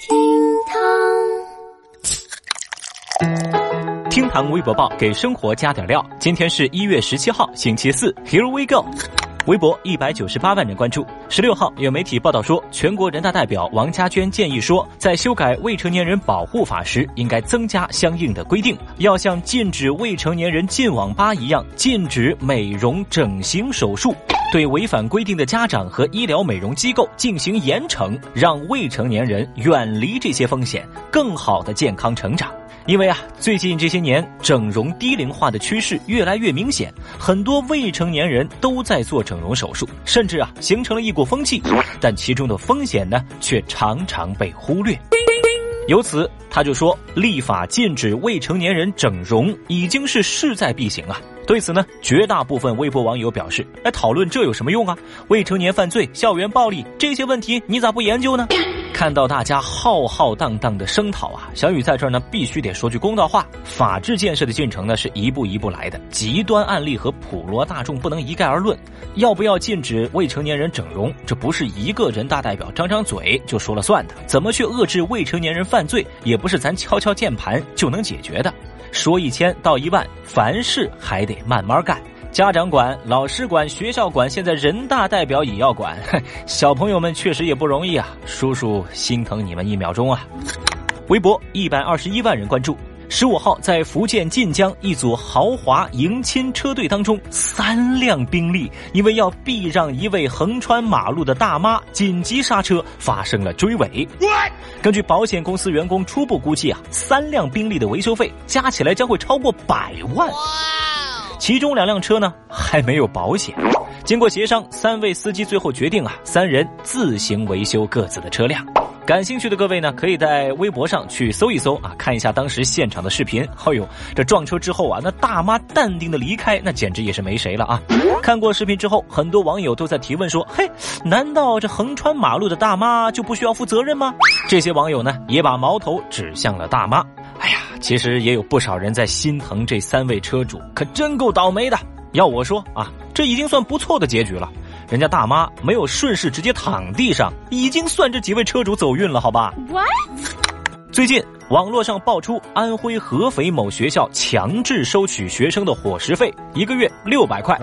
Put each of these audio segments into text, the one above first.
厅堂，厅堂微博报给生活加点料。今天是一月十七号，星期四。Here we go。微博一百九十八万人关注。十六号，有媒体报道说，全国人大代表王家娟建议说，在修改未成年人保护法时，应该增加相应的规定，要像禁止未成年人进网吧一样，禁止美容整形手术，对违反规定的家长和医疗美容机构进行严惩，让未成年人远离这些风险，更好的健康成长。因为啊，最近这些年整容低龄化的趋势越来越明显，很多未成年人都在做整容手术，甚至啊形成了一股风气。但其中的风险呢，却常常被忽略。由此，他就说，立法禁止未成年人整容已经是势在必行啊。对此呢，绝大部分微博网友表示：“哎，讨论这有什么用啊？未成年犯罪、校园暴力这些问题，你咋不研究呢？”看到大家浩浩荡荡的声讨啊，小雨在这儿呢必须得说句公道话：法治建设的进程呢是一步一步来的，极端案例和普罗大众不能一概而论。要不要禁止未成年人整容，这不是一个人大代表张张嘴就说了算的。怎么去遏制未成年人犯罪，也不是咱敲敲键盘就能解决的。说一千道一万，凡事还得慢慢干。家长管，老师管，学校管，现在人大代表也要管。小朋友们确实也不容易啊，叔叔心疼你们一秒钟啊！微博一百二十一万人关注。十五号，在福建晋江一组豪华迎亲车队当中，三辆宾利因为要避让一位横穿马路的大妈，紧急刹车，发生了追尾。根据保险公司员工初步估计啊，三辆宾利的维修费加起来将会超过百万。其中两辆车呢还没有保险。经过协商，三位司机最后决定啊，三人自行维修各自的车辆。感兴趣的各位呢，可以在微博上去搜一搜啊，看一下当时现场的视频。哎呦，这撞车之后啊，那大妈淡定的离开，那简直也是没谁了啊！看过视频之后，很多网友都在提问说：“嘿，难道这横穿马路的大妈就不需要负责任吗？”这些网友呢，也把矛头指向了大妈。哎呀，其实也有不少人在心疼这三位车主，可真够倒霉的。要我说啊，这已经算不错的结局了。人家大妈没有顺势直接躺地上，已经算这几位车主走运了，好吧？What？最近网络上爆出安徽合肥某学校强制收取学生的伙食费，一个月六百块。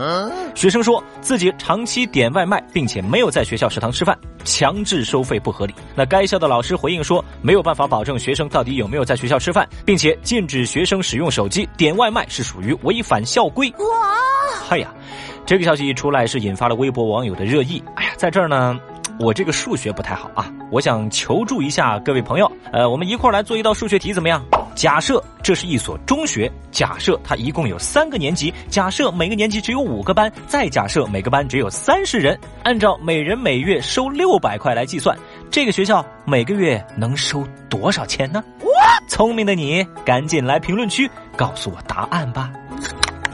学生说自己长期点外卖，并且没有在学校食堂吃饭，强制收费不合理。那该校的老师回应说，没有办法保证学生到底有没有在学校吃饭，并且禁止学生使用手机点外卖是属于违反校规。哇！哎呀！这个消息一出来，是引发了微博网友的热议。哎呀，在这儿呢，我这个数学不太好啊，我想求助一下各位朋友。呃，我们一块儿来做一道数学题，怎么样？假设这是一所中学，假设它一共有三个年级，假设每个年级只有五个班，再假设每个班只有三十人，按照每人每月收六百块来计算，这个学校每个月能收多少钱呢？聪明的你，赶紧来评论区告诉我答案吧。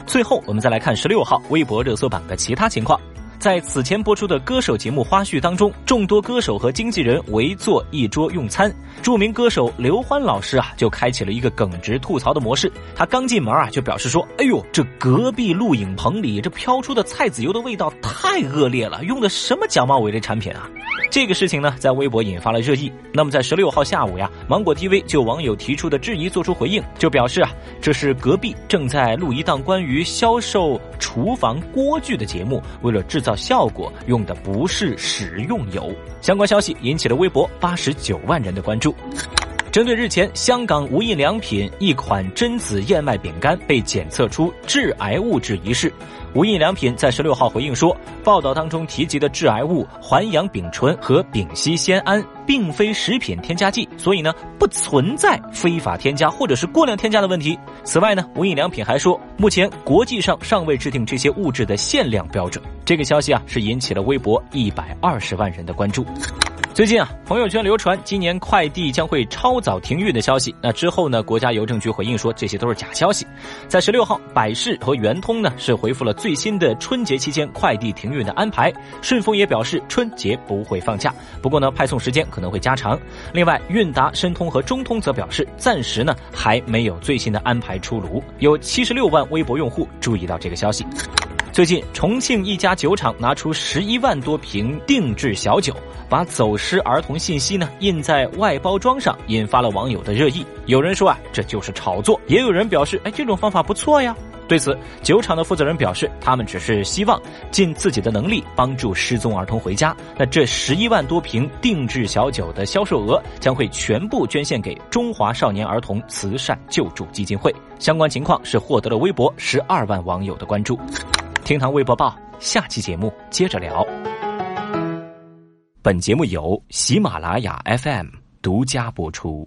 最后，我们再来看十六号微博热搜榜的其他情况。在此前播出的歌手节目花絮当中，众多歌手和经纪人围坐一桌用餐。著名歌手刘欢老师啊，就开启了一个耿直吐槽的模式。他刚进门啊，就表示说：“哎呦，这隔壁录影棚里这飘出的菜籽油的味道太恶劣了，用的什么假冒伪劣产品啊？”这个事情呢，在微博引发了热议。那么在十六号下午呀，芒果 TV 就网友提出的质疑做出回应，就表示啊，这是隔壁正在录一档关于销售厨房锅具的节目，为了制造效果，用的不是食用油。相关消息引起了微博八十九万人的关注。针对日前香港无印良品一款榛子燕麦饼干被检测出致癌物质一事。无印良品在十六号回应说，报道当中提及的致癌物环氧丙醇和丙烯酰胺并非食品添加剂，所以呢不存在非法添加或者是过量添加的问题。此外呢，无印良品还说，目前国际上尚未制定这些物质的限量标准。这个消息啊是引起了微博一百二十万人的关注。最近啊，朋友圈流传今年快递将会超早停运的消息。那之后呢，国家邮政局回应说这些都是假消息。在十六号，百世和圆通呢是回复了最新的春节期间快递停运的安排。顺丰也表示春节不会放假，不过呢派送时间可能会加长。另外，韵达、申通和中通则表示暂时呢还没有最新的安排出炉。有七十六万微博用户注意到这个消息。最近，重庆一家酒厂拿出十一万多瓶定制小酒，把走失儿童信息呢印在外包装上，引发了网友的热议。有人说啊，这就是炒作；也有人表示，哎，这种方法不错呀。对此，酒厂的负责人表示，他们只是希望尽自己的能力帮助失踪儿童回家。那这十一万多瓶定制小酒的销售额将会全部捐献给中华少年儿童慈善救助基金会。相关情况是获得了微博十二万网友的关注。厅堂微博报，下期节目接着聊。本节目由喜马拉雅 FM 独家播出。